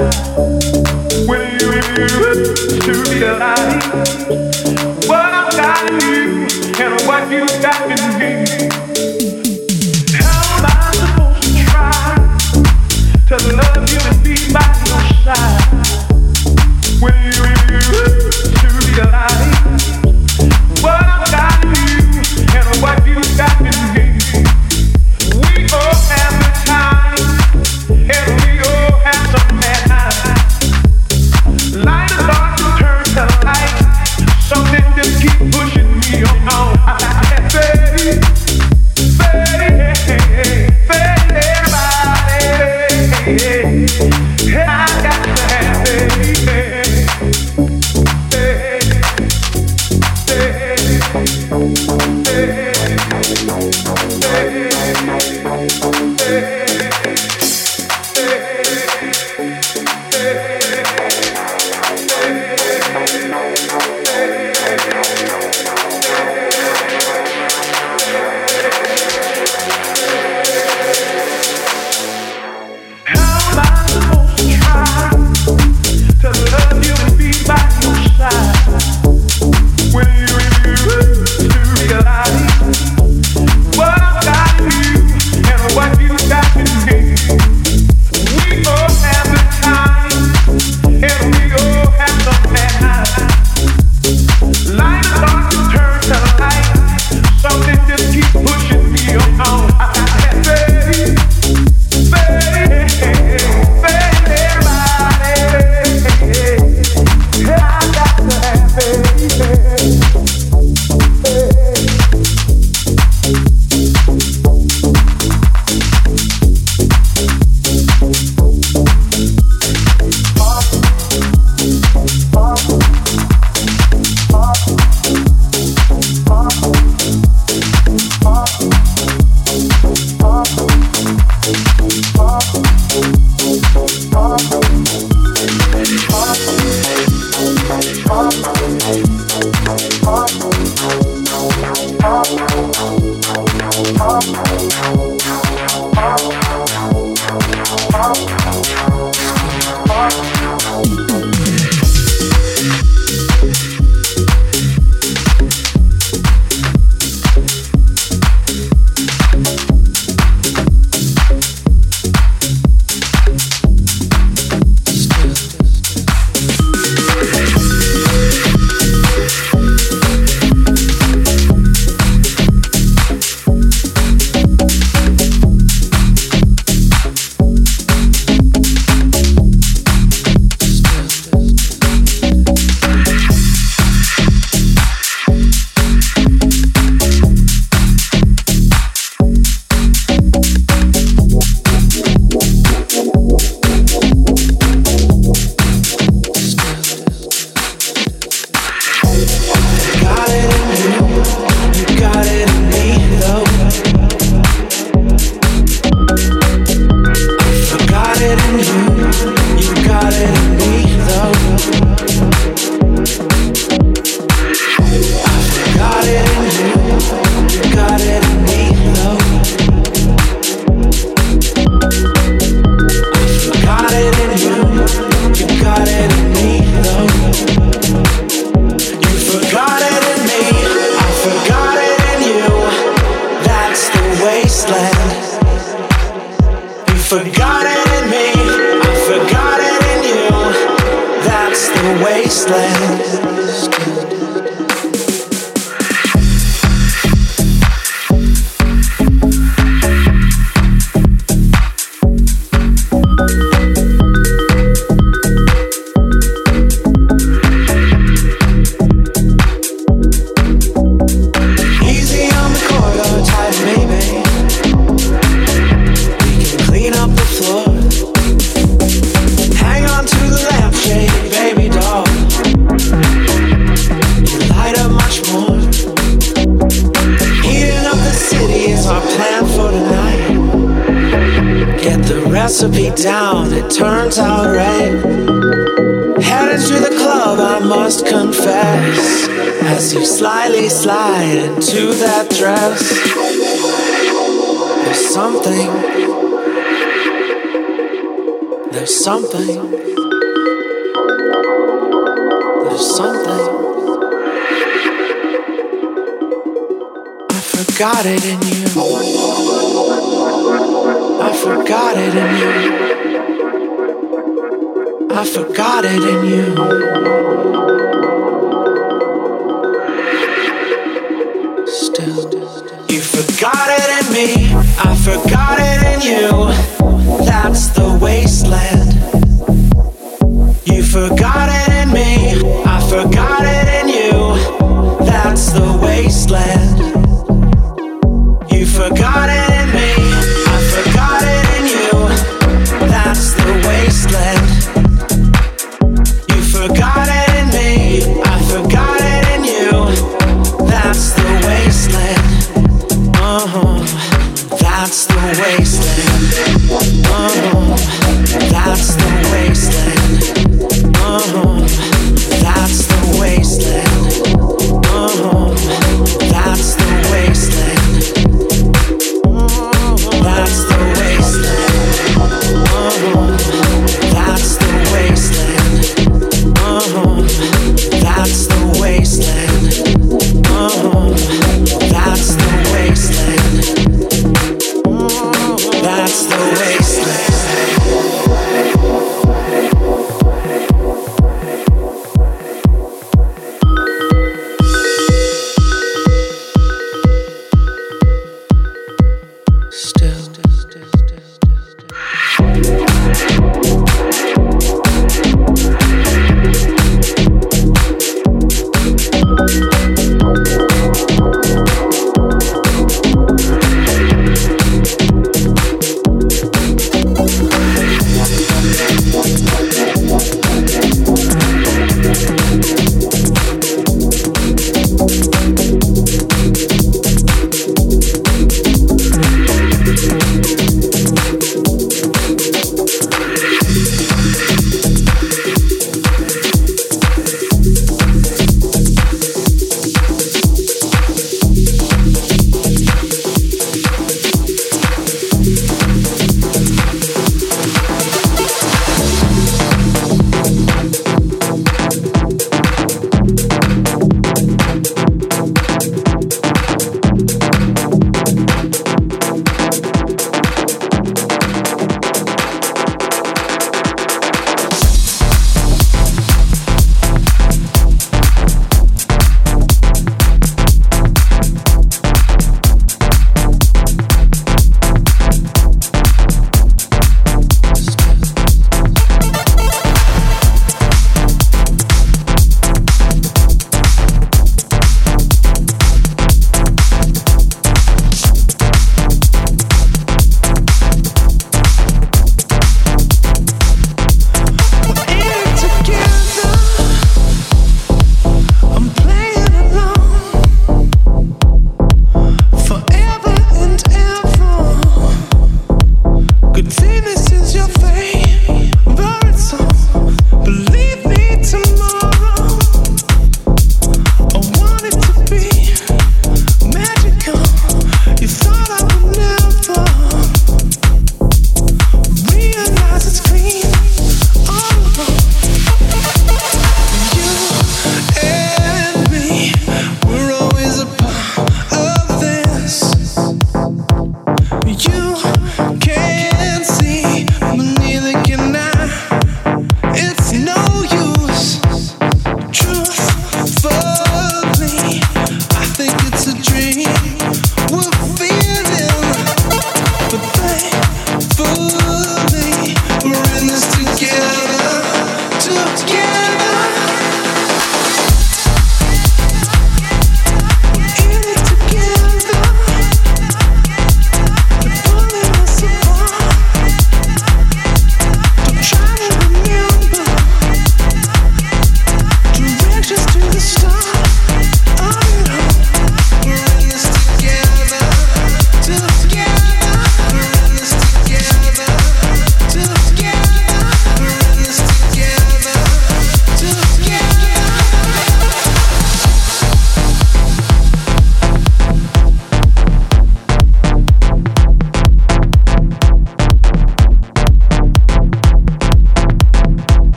fire.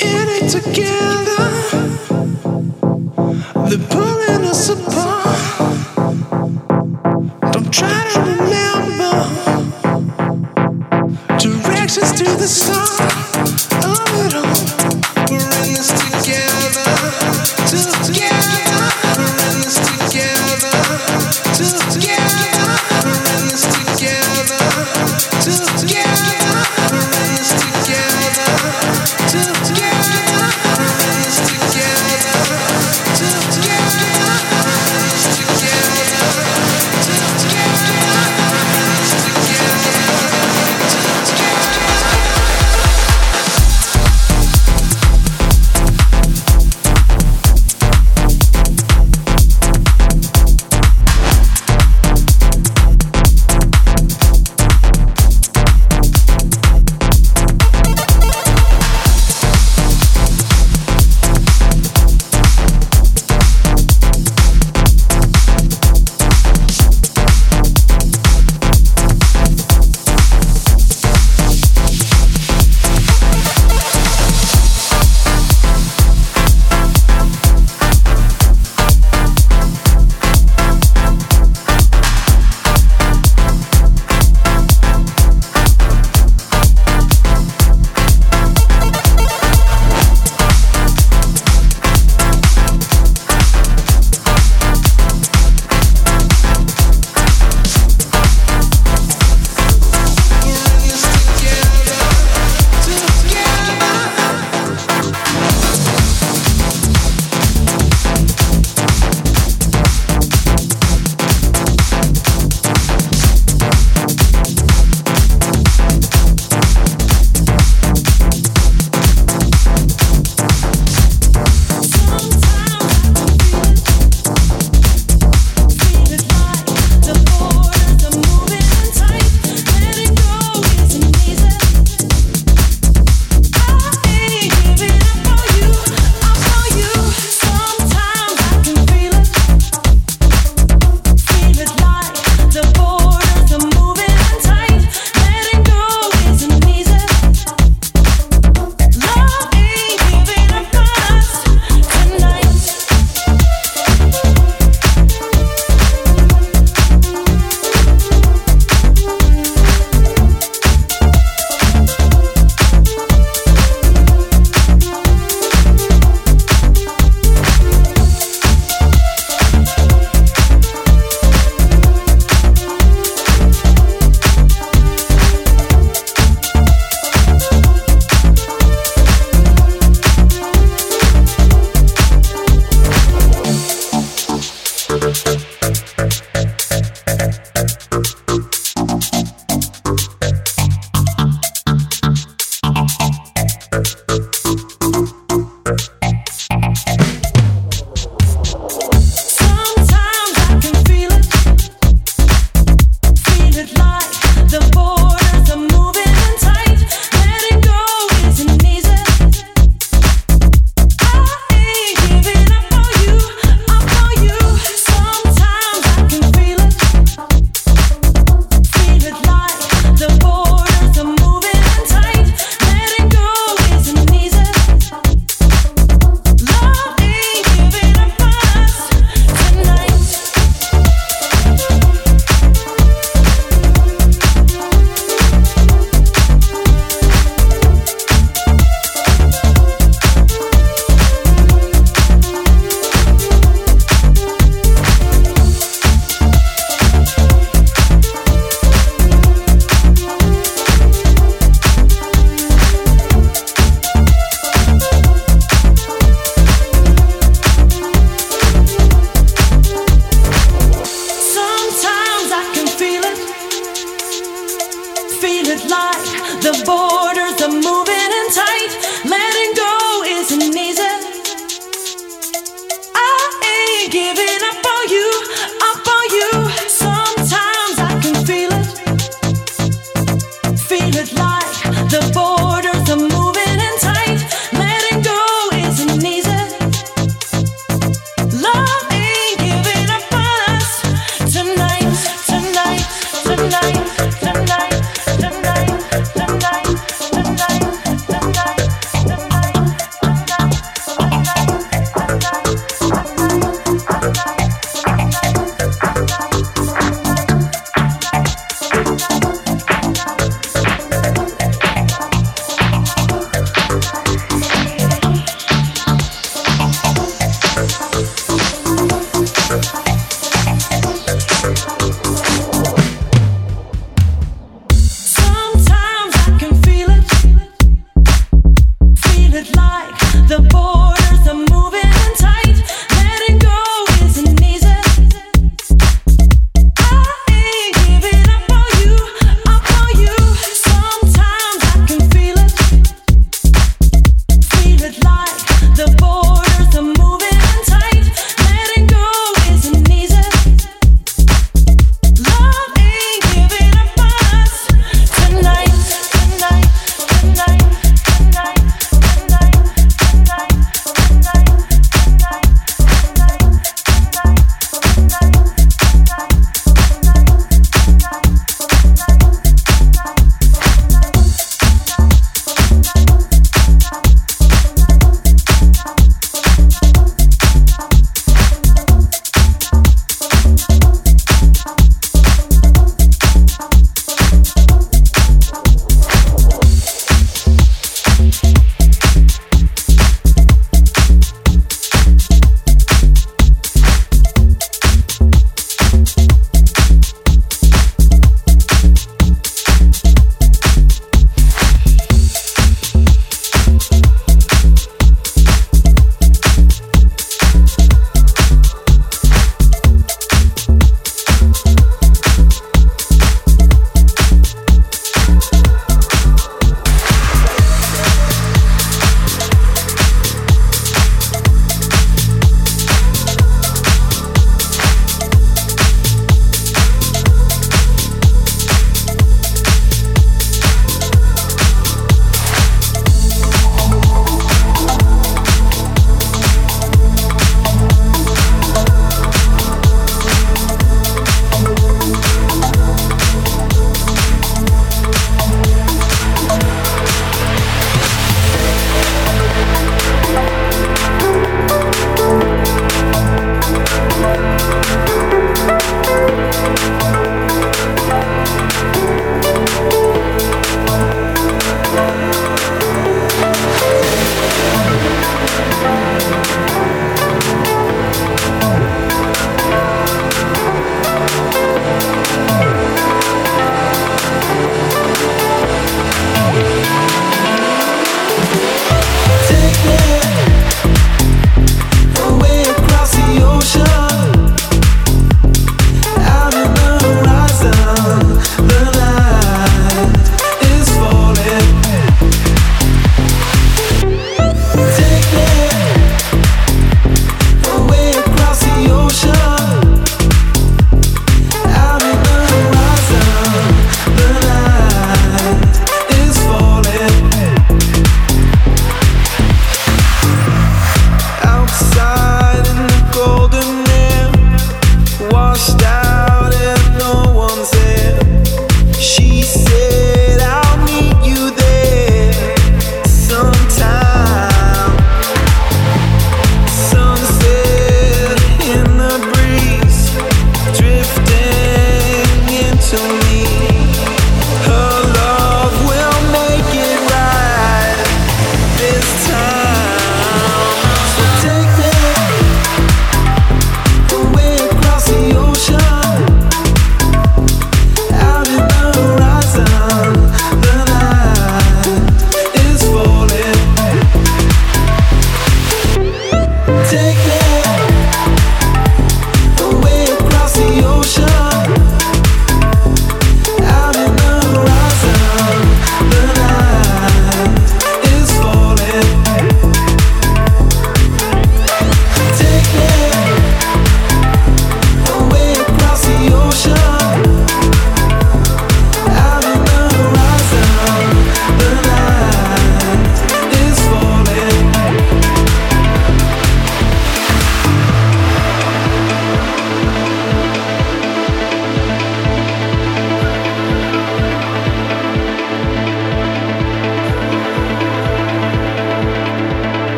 Feel it like